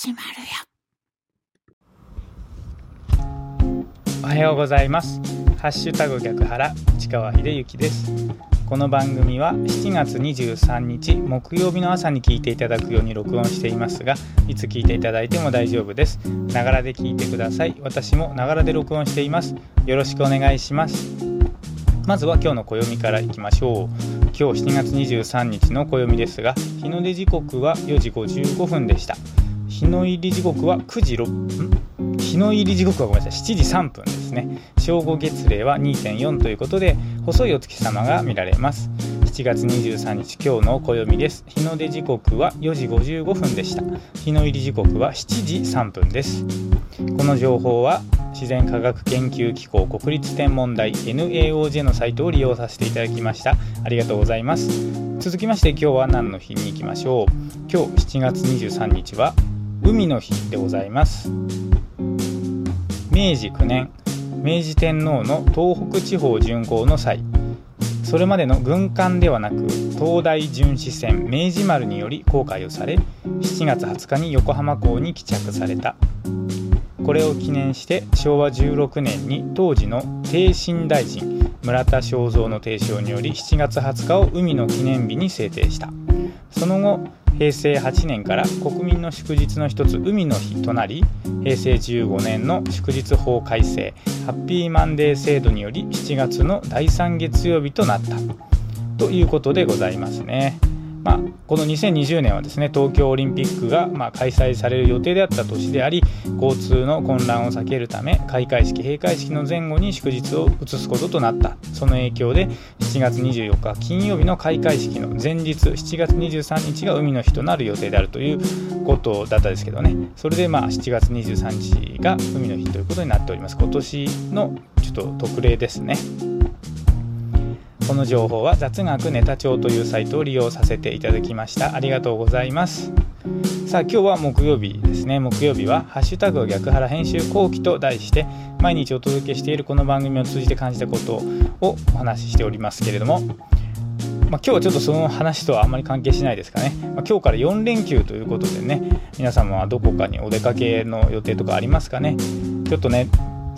始まるよ。おはようございます。ハッシュタグ逆原市川秀幸です。この番組は7月23日木曜日の朝に聞いていただくように録音していますがいつ聞いていただいても大丈夫です。ながらで聞いてください。私もながらで録音しています。よろしくお願いします。まずは今日の暦からいきましょう。今日7月23日の暦ですが日の出時刻は4時55分でした。日の入り時刻は9時6日の入り時刻はごめんなさい。7時3分ですね。正午月齢は2.4ということで細いお月様が見られます。7月23日今日の暦です。日の出時刻は4時55分でした。日の入り時刻は7時3分です。この情報は自然科学研究機構国立天文台 NAOJ のサイトを利用させていただきました。ありがとうございます。続きまして今日は何の日に行きましょう。今日7月23日は海の日でございます。明治9年明治天皇の東北地方巡行の際それまでの軍艦ではなく東大巡視船明治丸により航海をされ7月20日に横浜港に帰着された。これを記念して昭和16年に当時の帝臣大臣村田正蔵の提唱により7月20日を海の記念日に制定したその後平成8年から国民の祝日の一つ海の日となり平成15年の祝日法改正ハッピーマンデー制度により7月の第3月曜日となったということでございますね。まあ、この2020年はですね東京オリンピックがま開催される予定であった年であり交通の混乱を避けるため開会式閉会式の前後に祝日を移すこととなった。その影響で7月24日金曜日の開会式の前日7月23日が海の日となる予定であるということだったですけどね。それでまあ7月23日が海の日ということになっております。今年のちょっと特例ですね。この情報は雑学ネタ帳というサイトを利用させていただきました。ありがとうございます。さあ今日は木曜日ですね。木曜日は「ハッシュタグ逆腹編集後期」と題して毎日お届けしているこの番組を通じて感じたことをお話ししておりますけれどもまあ、今日はちょっとその話とはあんまり関係しないですかね、まあ、今日から4連休ということでね皆様はどこかにお出かけの予定とかありますかね。ちょっとね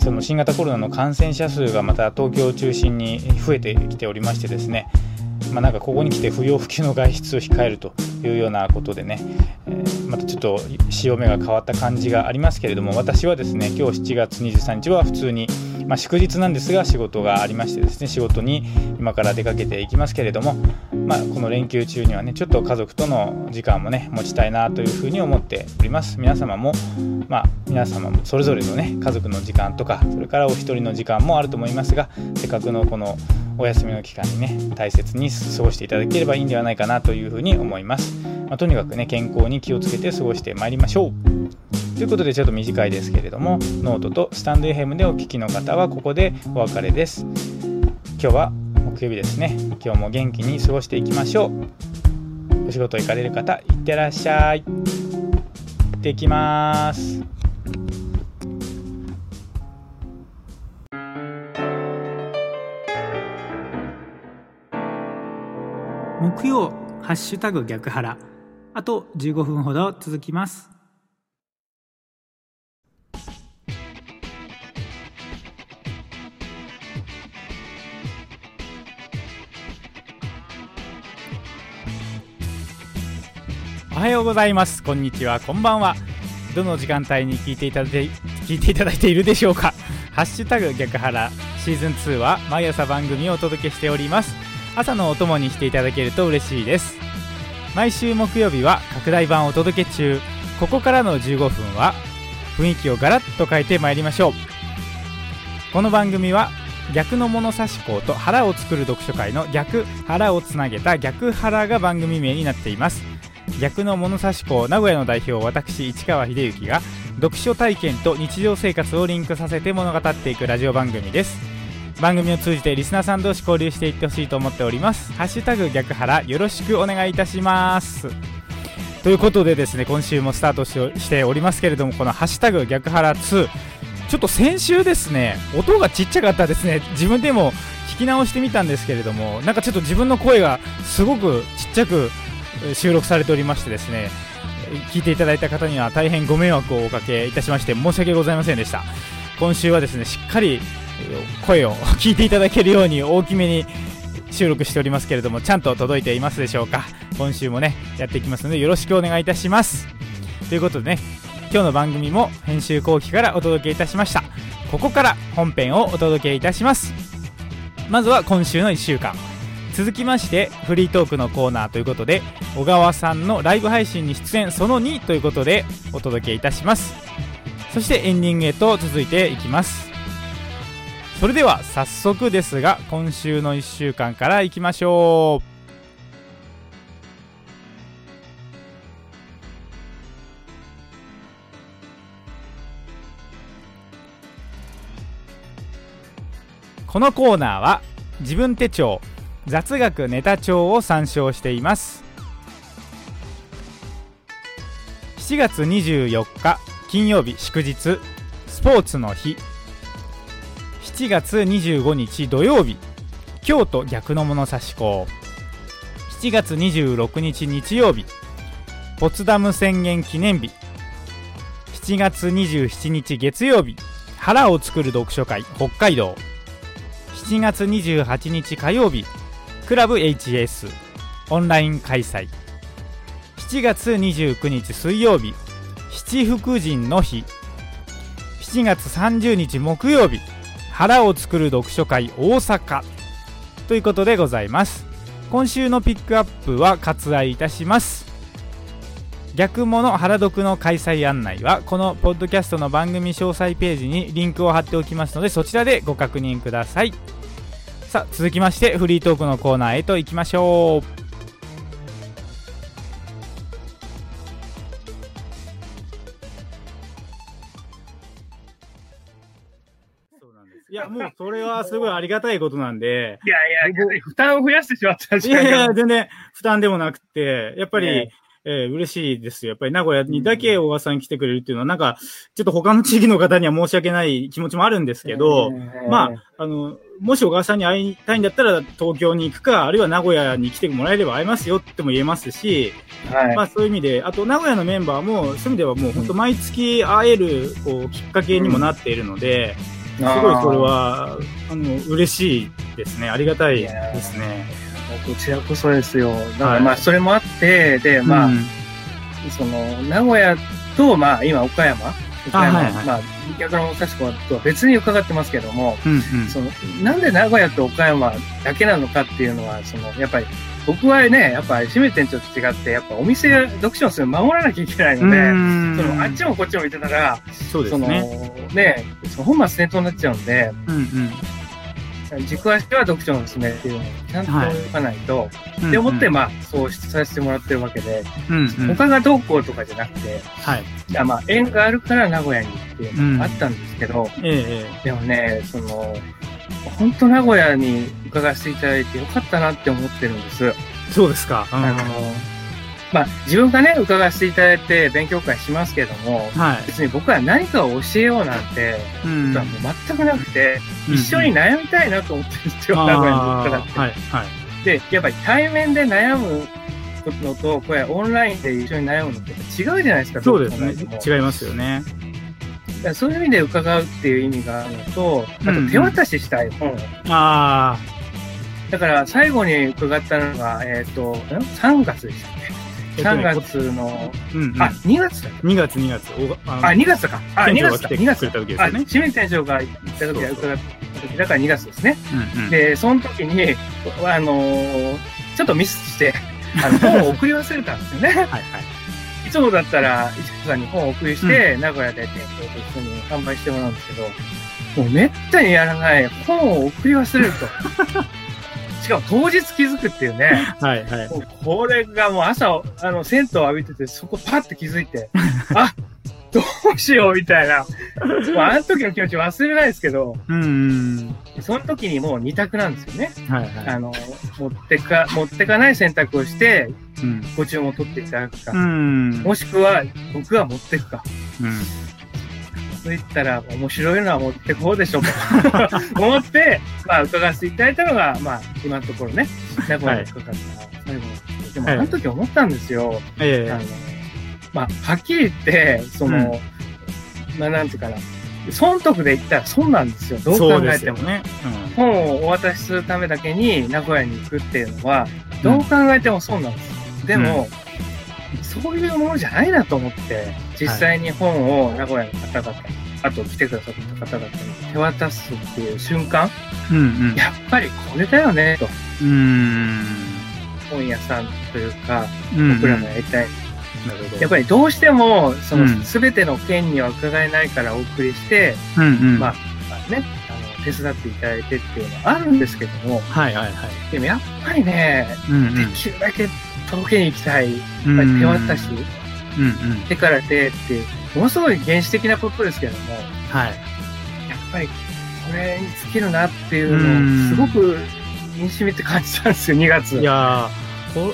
その新型コロナの感染者数がまた東京を中心に増えてきておりましてですねまあ、なんかここに来て不要不急の外出を控えるというようなことでね、えー、またちょっと潮目が変わった感じがありますけれども私はですね今日7月23日は普通に、まあ、祝日なんですが仕事がありましてですね仕事に今から出かけていきますけれども、まあ、この連休中にはねちょっと家族との時間もね持ちたいなというふうに思っております。皆様もまあ皆様もそれぞれのね家族の時間とかそれからお一人の時間もあると思いますがせっかくのこのお休みの期間にね大切に過ごしていただければいいんではないかなというふうに思います、まあ、とにかくね健康に気をつけて過ごしてまいりましょう。ということでちょっと短いですけれどもノートとスタンド FM でお聞きの方はここでお別れです。今日は木曜日ですね。今日も元気に過ごしていきましょう。お仕事行かれる方いってらっしゃい。行ってきます。木曜ハッシュタグ逆腹あと15分ほど続きます。おはようございます。こんにちは。こんばんは。どの時間帯に聞いていただいて聞いていただいているでしょうか。ハッシュタグ逆腹シーズン2は毎朝番組をお届けしております。朝のお供にしていただけると嬉しいです。毎週木曜日は拡大版お届け中。ここからの15分は雰囲気をガラッと変えてまいりましょう。この番組は逆の物差し校と腹を作る読書会の逆腹をつなげた逆腹が番組名になっています。逆の物差し校名古屋の代表私市川秀幸が読書体験と日常生活をリンクさせて物語っていくラジオ番組です。番組を通じてリスナーさん同士交流していってほしいと思っております。ハッシュタグ逆腹よろしくお願いいたします。ということでですね今週もスタートしておりますけれどもこのハッシュタグ逆腹2ちょっと先週ですね音がちっちゃかったですね。自分でも聞き直してみたんですけれどもなんかちょっと自分の声がすごくちっちゃく収録されておりましてですね聞いていただいた方には大変ご迷惑をおかけいたしまして申し訳ございませんでした。今週はですねしっかり声を 聞いていただけるように大きめに収録しておりますけれどもちゃんと届いていますでしょうか？今週もねやっていきますのでよろしくお願いいたします。ということでね今日の番組も編集後期からお届けいたしました。ここから本編をお届けいたします。まずは今週の1週間。続きましてフリートークのコーナーということで小川さんのライブ配信に出演その2ということでお届けいたします。そしてエンディングへと続いていきます。それでは早速ですが今週の1週間からいきましょう。このコーナーは自分手帳雑学ネタ帳を参照しています。7月24日金曜日祝日スポーツの日。7月25日土曜日。京都逆の物差し校7月26日日曜日。ポツダム宣言記念日。7月27日月曜日。腹を作る読書会北海道。7月28日火曜日。クラブ HS オンライン開催。7月29日水曜日。七福神の日。7月30日木曜日。腹を作る読書会大阪。ということでございます。今週のピックアップは割愛いたします。逆物原読の開催案内はこのポッドキャストの番組詳細ページにリンクを貼っておきますのでそちらでご確認ください。さあ続きましてフリートークのコーナーへと行きましょう。もうそれはすごいありがたいことなんで。いやいや、負担を増やしてしまったいやいや、全然負担でもなくて、やっぱり、ええー、嬉しいですよ。やっぱり名古屋にだけ小川さん来てくれるっていうのは、なんか、ちょっと他の地域の方には申し訳ない気持ちもあるんですけど、えー、まあ、あの、もし小川さんに会いたいんだったら東京に行くか、あるいは名古屋に来てもらえれば会えますよっても言えますし、はい、まあそういう意味で、あと名古屋のメンバーも、そういう意味ではもう本当毎月会える、こう、きっかけにもなっているので、すごいそれは、あの、嬉しいですね。ありがたいですね。こちらこそですよ。だからまあ、それもあって、で、まあ、うん、その、名古屋と、まあ、今、岡山、岡山、はいはい、まあ、逆の確かとは別に伺ってますけども、うんうん、その、なんで名古屋と岡山だけなのかっていうのは、その、やっぱり、僕はね、やっぱり閉め店長と違って、やっぱお店、読書をする守らなきゃいけないので、そのあっちもこっちも見てたら、そうですね。そのね、その本末転倒になっちゃうんで、うんうん。軸足は読書の勧めっていうのをちゃんと言わないと、はい、で思って、まあ、そうさせてもらってるわけで、うんうん、他がどうこうとかじゃなくて、はい、いやまあ、縁があるから名古屋にっていうのがあったんですけど、うん。ええ、でもね、その、本当名古屋に伺わせていただいてよかったなって思ってるんです。そうですか。うん、あの、まあ、自分がね、伺わせていただいて勉強会しますけども、はい、別に僕は何かを教えようなんて、ことはもう全くなくて、うん、一緒に悩みたいなと思ってるんですよ、名古屋に伺って。はいはい、で、やっぱり対面で悩むのと、これオンラインで一緒に悩むのって違うじゃないですか、そうですね。違いますよね。そういう意味で伺うっていう意味があるのと、あと手渡ししたい本。うん、ああ。だから最後に伺ったのが、えっ、ー、と、3月でしたね。3月の、うんうん、あ、2月だ ?2 月、2月。ああ、2月か。あ、2月だ。2月だ。時ですね。清水店長が行った時は伺った時だから2月ですね。うんうん、で、その時に、あのー、ちょっとミスして、あの、本を送り忘れたんですよね。はいはい。いつもだったら、石川さんに本をお送りして、うん、名古屋で店長と一緒に販売してもらうんですけど、もうめったにやらない本を送り忘れると。しかも当日気づくっていうね。はいはい。もうこれがもう朝、あの、銭湯浴びてて、そこパッて気づいて、あどうしようみたいな。もうあの時の気持ち忘れないですけど、うん、その時にもう二択なんですよね。はいはい、あの、持ってか、持ってかない選択をして、うん、ご注文を取っていただくか、うん、もしくは僕が持っていくか。うん。そういったら面白いのは持ってこうでしょうかと。思って、まあ、伺わせていただいたのが、まあ、今のところね、名古屋にかかった最後でも、あの時思ったんですよ。ええ、あのまあ、はっきり言って、その、うん、まあ、なんていうかな、損得で言ったら損なんですよ。どう考えても。ねうん、本をお渡しするためだけに名古屋に行くっていうのは、どう考えても損なんです。でも、そういうものじゃないなと思って、実際に本を名古屋の方々、あと来てくださった方々に手渡すっていう瞬間、うんうん、やっぱりこれだよね、と。うん本屋さんというか、僕らのやりたい。やっぱりどうしても、その、すべての件には伺えないからお送りして、うんうん、まあ、まあね、あの、手伝っていただいてっていうのはあるんですけども、はいはいはい。でもやっぱりね、うんうん、できるだけ届けに行きたい。やっぱり手渡し、うんうん、手から手っていう、ものすごい原始的なことですけども、はい。やっぱりこれに尽きるなっていうのを、すごく身に染みて感じたんですよ、2月。いやこ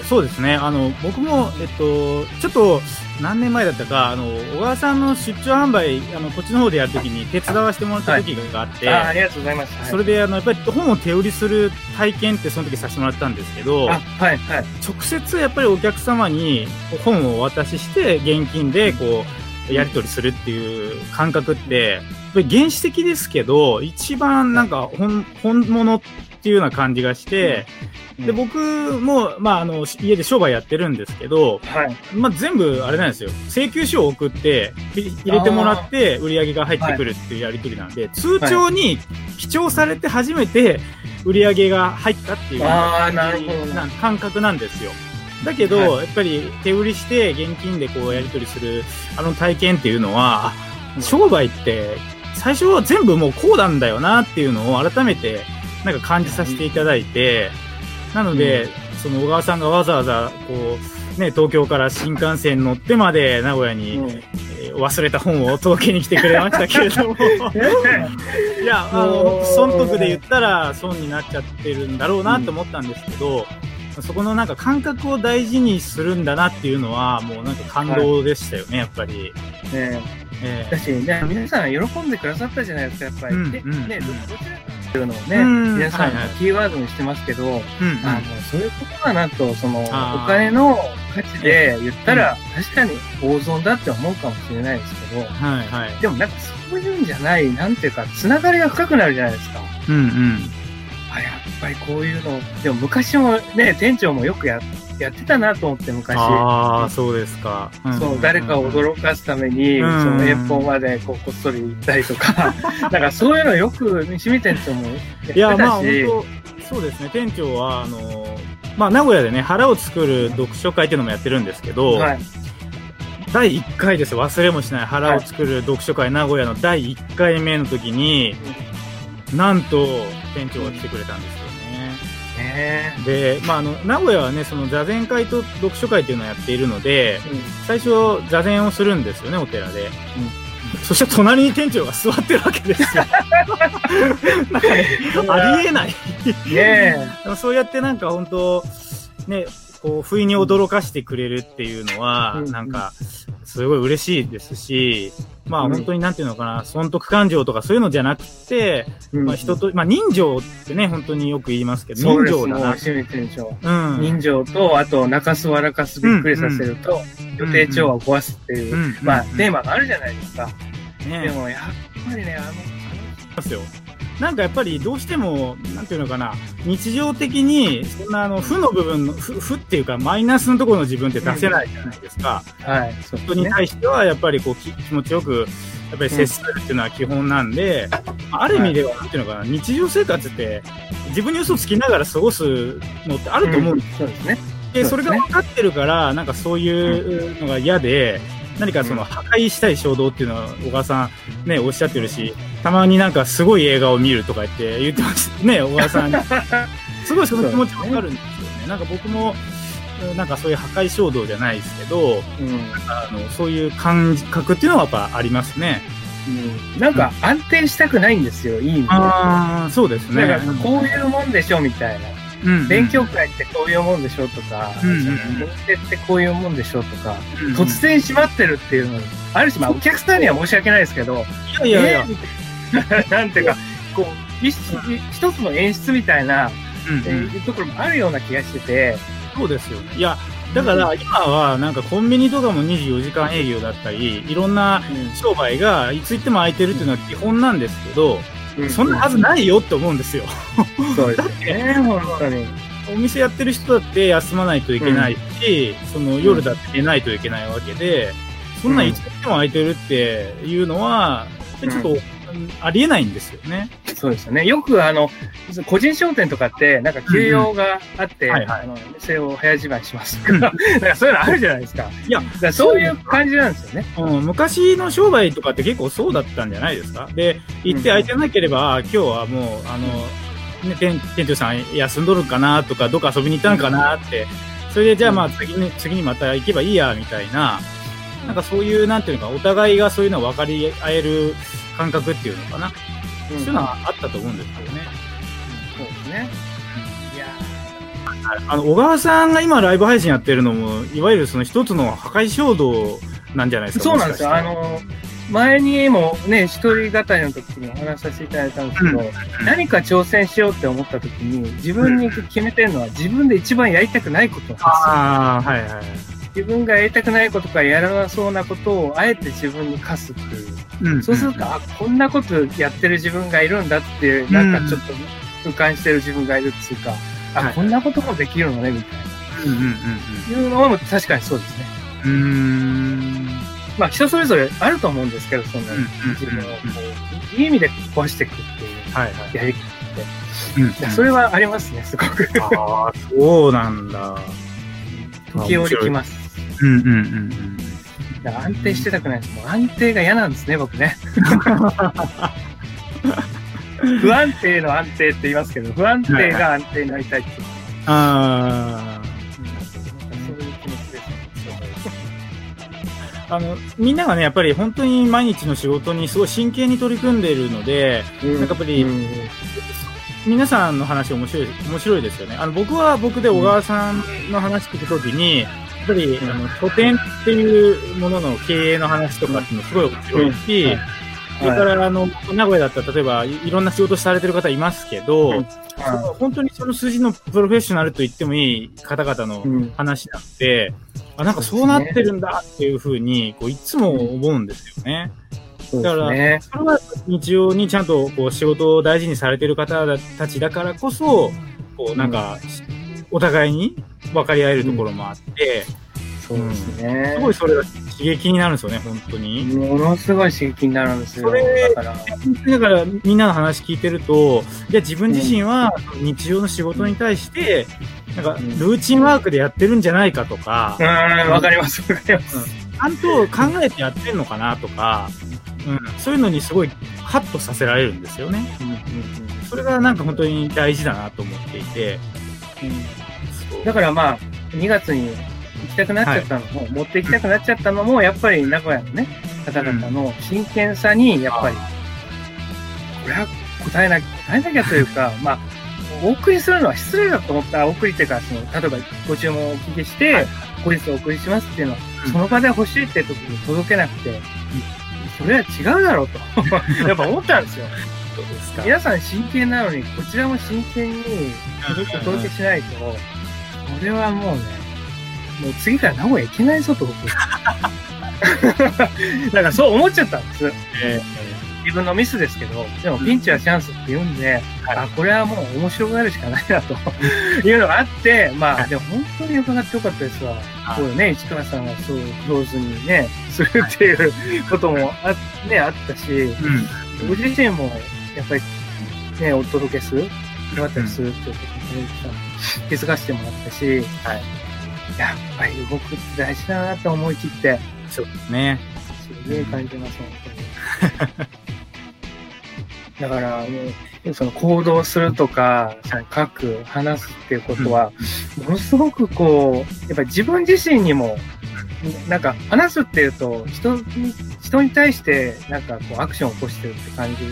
そうですね。あの、僕も、えっと、ちょっと、何年前だったか、あの、小川さんの出張販売、あの、こっちの方でやるときに手伝わせてもらった時があって、はい、あありがとうございます。はい、それで、あの、やっぱり本を手売りする体験ってその時させてもらったんですけど、はい、はい。直接やっぱりお客様に本をお渡しして、現金で、こう、やり取りするっていう感覚って、原始的ですけど、一番なんか本、本物っていうような感じがして、で、僕も、まあ、あの、家で商売やってるんですけど、はい。まあ、全部、あれなんですよ。請求書を送って、入れてもらって、売り上げが入ってくるっていうやり取りなんで、通帳に記帳されて初めて、売り上げが入ったっていう感覚なんですよ。だけど、はい、やっぱり手売りして現金でこうやり取りするあの体験っていうのは、商売って最初は全部もうこうなんだよなっていうのを改めてなんか感じさせていただいて、なので、うん、その小川さんがわざわざ、こう、ね、東京から新幹線乗ってまで名古屋に、忘れた本を届けに来てくれましたけれども。いや、あの、損得で言ったら損になっちゃってるんだろうなと思ったんですけど、うん、そこのなんか感覚を大事にするんだなっていうのは、もうなんか感動でしたよね、はい、やっぱり。ねえー、だし、ね、皆さん喜んでくださったじゃないですか、やっぱり。うん、ね、どちらかっていうのをね、皆さんキーワードにしてますけど、あのそういうことだなと、そのお金の価値で言ったら、確かに大損だって思うかもしれないですけど、はいはい、でもなんかそういうんじゃない、なんていうか、つながりが深くなるじゃないですか。うんうん。あ、やっぱりこういうの、でも昔もね、店長もよくややってたなと思って昔。ああ、そうですか。そう、誰かを驚かすために、その遠方までこうこっそり行ったりとか、なんかそういうのよく、清水店長もやってたし。いや、まあ本当、そうですね、店長は、あの、まあ名古屋でね、腹を作る読書会っていうのもやってるんですけど、はい、第1回です忘れもしない。腹を作る読書会、名古屋の第1回目の時に、なんと店長が来てくれたんですよ。で、まあ、あの名古屋はねその座禅会と読書会っていうのをやっているので、うん、最初座禅をするんですよねお寺で、うん、そして隣に店長が座ってるわけですよ。なんかねありえない。ね そうやってなんか本当ねこう不意に驚かしてくれるっていうのは、うん、なんかすごい嬉しいですし、まあ本当になんていうのかな、損得感情とかそういうのじゃなくて、まあ人と、まあ人情ってね、本当によく言いますけど、人情だな。うん。人情と、あと、泣かす笑かすびっくりさせると、予定調和を壊すっていう、まあテーマがあるじゃないですか。ね、でもやっぱりね、あの、あの、ますよ。なんかやっぱりどうしても、なんていうのかな、日常的に、そんなあの、負の部分の、負負っていうか、マイナスのところの自分って出せないじゃないですか。はい。そう、ね、人に対しては、やっぱりこう気、気持ちよく、やっぱり接するっていうのは基本なんで、うん、ある意味では、なんていうのかな、日常生活って、自分に嘘つきながら過ごすのってあると思うんですよ。うん、そうですね。で、それが分かってるから、なんかそういうのが嫌で、何かその破壊したい衝動っていうのは小川さんね、おっしゃってるし、たまになんかすごい映画を見るとか言って言ってますね、小川さん。すごいその気持ちわかるんですよね。なんか僕も、なんかそういう破壊衝動じゃないですけど、うん、あのそういう感覚っていうのはやっぱありますね。うん、なんか安定したくないんですよ、いい意味で。ああ、そうですね。こういうもんでしょ、みたいな。うん、勉強会ってこういうもんでしょとか、うん、ってこういうもんでしょとか、うん、突然閉まってるっていうのあるし、まあ、お客さんには申し訳ないですけど、いやいやいや、えー、なんていうか、こう、一つの演出みたいな、うんうん、いうところもあるような気がしてて、そうですよね。いや、だから今はなんかコンビニとかも24時間営業だったり、いろんな商売がいつ行っても空いてるっていうのは基本なんですけど、そんなはずないよって思うんですよ。そうですね、本当に。お店やってる人だって休まないといけないし、うん、その夜だって寝ないといけないわけで、そんないつでも空いてるっていうのは、ちょっとありえないんですよね。そうですよね。よくあの、個人商店とかって、なんか休養があって、あの、店を早じまいしますとか、なんかそういうのあるじゃないですか。いや、そういう感じなんですよね。うん、昔の商売とかって結構そうだったんじゃないですか。で、行って空いてなければ、今日はもう、あの、ね、店店長さん休んどるかなとか、どっか遊びに行ったのかなって、それでじゃあまあ次に、次にまた行けばいいや、みたいな、なんかそういう、なんていうのか、お互いがそういうのを分かり合える感覚っていうのかな。うん、そういうのはあったと思うんですけどね。うん、そうですね。いやあの、小川さんが今ライブ配信やってるのも、いわゆるその一つの破壊衝動なんじゃないですか。そうなんですよ。あの、前にもね、一人語りの時にお話しさせていただいたんですけど、うん、何か挑戦しようって思った時に、自分に決めてるのは自分で一番やりたくないことなんですよ。ああ、はいはい。自分がやりたくないことかやらなそうなことをあえて自分に課すっていう。うん、そうすると、あ、こんなことやってる自分がいるんだっていう、なんかちょっと俯瞰してる自分がいるっていうか、あ、はい、こんなこともできるのね、みたいな。うんうんうん、いうのは確かにそうですね。うん。まあ人それぞれあると思うんですけど、そんな自分をこう、いい意味で壊していくっていうやり方って。うんうん、それはありますね、すごく。ああ、そうなんだ。時折きます。うんうんうんうん。安定してたくないです。もう安定が嫌なんですね、僕ね。不安定の安定って言いますけど、不安定が安定になりたいって。ああ。そういう気持ちです、あの、みんながね、やっぱり本当に毎日の仕事にすごい真剣に取り組んでいるので、うん、なんかやっぱり、うん、皆さんの話面白い、面白いですよね。あの、僕は僕で小川さんの話聞くときに、ぱり、あの、書店っていうものの経営の話とかっていうのすごい面白いし、それから、あの、名古屋だったら、例えば、いろんな仕事されてる方いますけど、本当にその数字のプロフェッショナルと言ってもいい方々の話なんで、あ、なんかそうなってるんだっていうふうに、こう、いつも思うんですよね。だから、それは日常にちゃんとこう仕事を大事にされてる方たちだからこそ、こう、なんか、お互いに分かり合えるところもあって、そうですね、すごいそれが刺激になるんですよね、本当に。ものすごい刺激になるんですよ。それ、だから、だからみんなの話聞いてると、じゃあ自分自身は日常の仕事に対して、なんか、ルーチンワークでやってるんじゃないかとか。うん、わかります、わかります。ちゃんと考えてやってんのかなとか、うん、そういうのにすごいハッとさせられるんですよね。うんうんうん、それがなんか本当に大事だなと思っていて。うん、だからまあ、2月に行きたくなっちゃったのも、はい、持って行きたくなっちゃったのも、やっぱり名古屋のね、方々の真剣さに、やっぱり、これは答えなきゃ、答えなきゃというか、まあ、お送りするのは失礼だと思った。ら、お送りっていうか、その、例えばご注文をお聞きして、はい、後日お送りしますっていうのは、その場で欲しいって時に届けなくて、それは違うだろうと、やっぱ思ったんですよ。皆さん真剣なのに、こちらも真剣にお届けしないと、これはもうね、もう次から名古屋行けないぞと僕。だからそう思っちゃったんです。えー、自分のミスですけど、でもピンチはチャンスって言うんで、うん、あ、これはもう面白がるしかないなと。いうのがあって、まあ、でも本当に伺ってよかったですわ。そうね、市川さんがそう上手にね、するっていうこともあ,、ね、あったし、うん、僕自身もやっぱりね、お届けする、よかったりするっていうことに気づかせてもらったし、はいやっぱり動くって大事だなと思い切って。そうですね。すげえ感じます、本当に。だから、もう、その行動するとか、その書く、話すっていうことは、ものすごくこう、やっぱり自分自身にも、なんか話すっていうと、人に、人に対してなんかこうアクションを起こしてるって感じ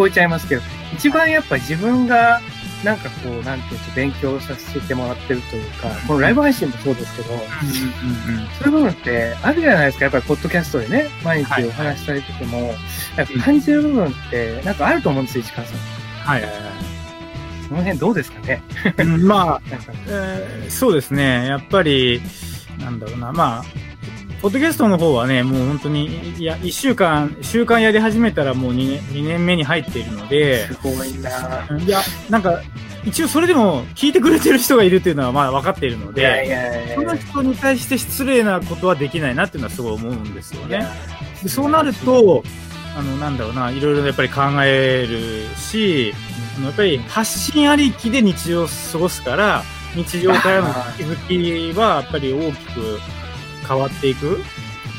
こえちゃいますけど、一番やっぱ自分がなんかこう、なんていうか、勉強させてもらってるというか、このライブ配信もそうですけど、そういう部分ってあるじゃないですか。やっぱり、ポッドキャストでね、毎日お話しされてても、やっぱ感じる部分って、なんかあると思うんですよ、市川さん。はいはいはい。その辺どうですかね？まあ、えー、そうですね。やっぱり、なんだろうな、まあ、ポッドキャストの方はね、もう本当に、いや、1週間、週間やり始めたらもう 2, 2年目に入っているので、すごいな。いや、なんか、一応それでも聞いてくれてる人がいるっていうのはまあ分かっているので、その人に対して失礼なことはできないなっていうのはすごい思うんですよね。でそうなると、あの、なんだろうな、いろいろやっぱり考えるし、やっぱり発信ありきで日常を過ごすから、日常からの気づきはやっぱり大きく変わっていく？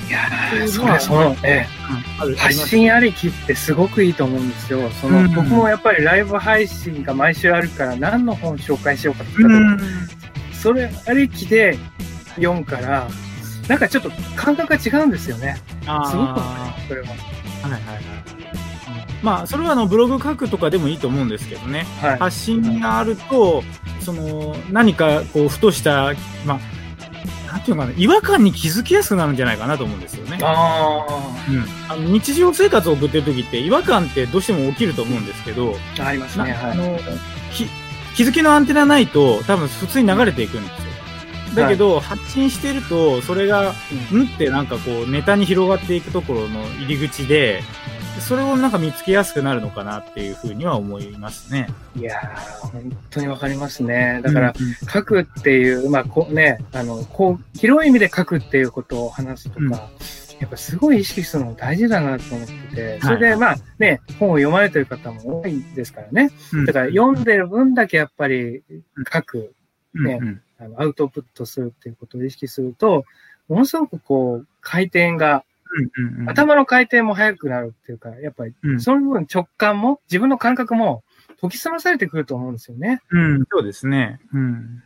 いやそれその、ええ、発信ありきってすごくいいと思うんですよ。その、うん、僕もやっぱりライブ配信が毎週あるから何の本紹介しようかって言った時、それありきで読むから、なんかちょっと感覚が違うんですよね。すごく、それは。はいはいはい。まあ、それはあのブログ書くとかでもいいと思うんですけどね、はい、発信があると、その何かこうふとした、まあ、なんていうのかな、違和感に気づきやすくなるんじゃないかなと思うんですよね。あうん、あの日常生活を送ってる時って違和感ってどうしても起きると思うんですけど、ありますね。はい、あの気づきのアンテナないと多分普通に流れていくんですよ。だけど、はい、発信してると、それが、うん、んってなんかこう、ネタに広がっていくところの入り口で、それをなんか見つけやすくなるのかなっていうふうには思いますね。いやー、本当にわかりますね。だから、書くっていう、まあ、こうね、あの、こう、広い意味で書くっていうことを話すとか、うん、やっぱすごい意識するの大事だなと思ってて、それでまあね、本を読まれてる方も多いですからね。だから読んでる分だけやっぱり書く、ね、あのアウトプットするっていうことを意識すると、ものすごくこう、回転がうんうん頭の回転も速くなるっていうか、やっぱり、その分直感も、自分の感覚も研ぎ澄まされてくると思うんですよね。うん、そうですね。うん。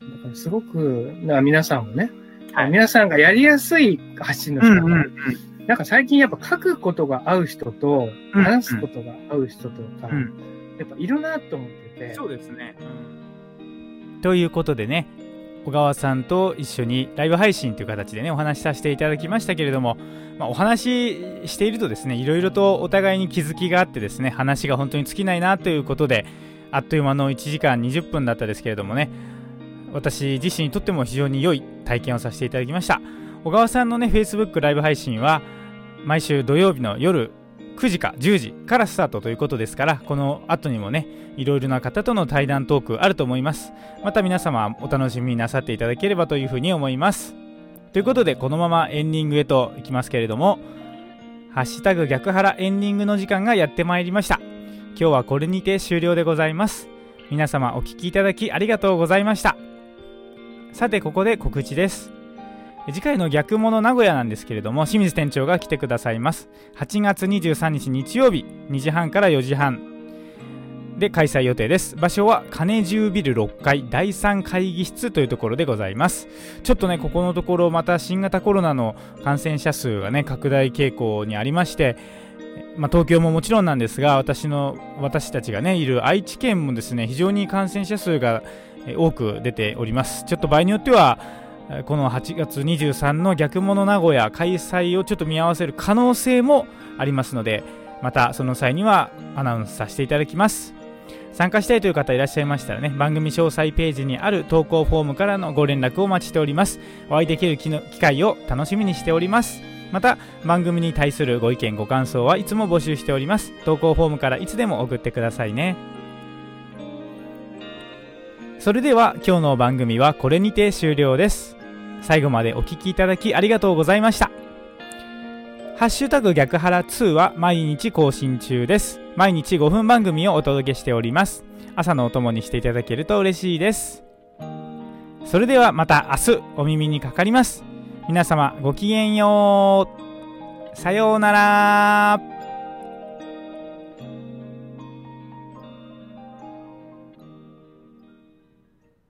うん、だからすごく、だから皆さんもね、はい、皆さんがやりやすい発信の仕方、うんうんうん、なんか最近やっぱ書くことが合う人と、話すことが合う人とか、うん、やっぱいるなと思ってて。そうですね。うん、ということでね、小川さんと一緒にライブ配信という形でねお話しさせていただきましたけれども、まあ、お話ししているとですねいろいろとお互いに気づきがあってですね話が本当に尽きないなということであっという間の1時間20分だったですけれどもね私自身にとっても非常に良い体験をさせていただきました。小川さんのね Facebook ライブ配信は毎週土曜日の夜9時か10時からスタートということですからこの後にもねいろいろな方との対談トークあると思います。また皆様お楽しみになさっていただければというふうに思います。ということでこのままエンディングへといきますけれどもハッシュタグ逆腹エンディングの時間がやってまいりました。今日はこれにて終了でございます。皆様お聴きいただきありがとうございました。さてここで告知です。次回の逆物名古屋なんですけれども清水店長が来てくださいます。8月23日日曜日2時半から4時半。で開催予定です。場所は金十ビル6階第3会議室というところでございます。ちょっとねここのところまた新型コロナの感染者数がね拡大傾向にありましてまあ、東京ももちろんなんですが私の私たちがねいる愛知県もですね非常に感染者数が多く出ております。ちょっと場合によってはこの8月23の逆物名古屋開催をちょっと見合わせる可能性もありますのでまたその際にはアナウンスさせていただきます。参加したいという方いらっしゃいましたらね番組詳細ページにある投稿フォームからのご連絡をお待ちしております。お会いできる機会を楽しみにしております。また番組に対するご意見ご感想はいつも募集しております。投稿フォームからいつでも送ってくださいね。それでは今日の番組はこれにて終了です。最後までお聴きいただきありがとうございました。ハッシュタグ逆腹2は毎日更新中です。毎日5分番組をお届けしております。朝のお供にしていただけると嬉しいです。それではまた明日お耳にかかります。皆様ごきげんよう。さようなら。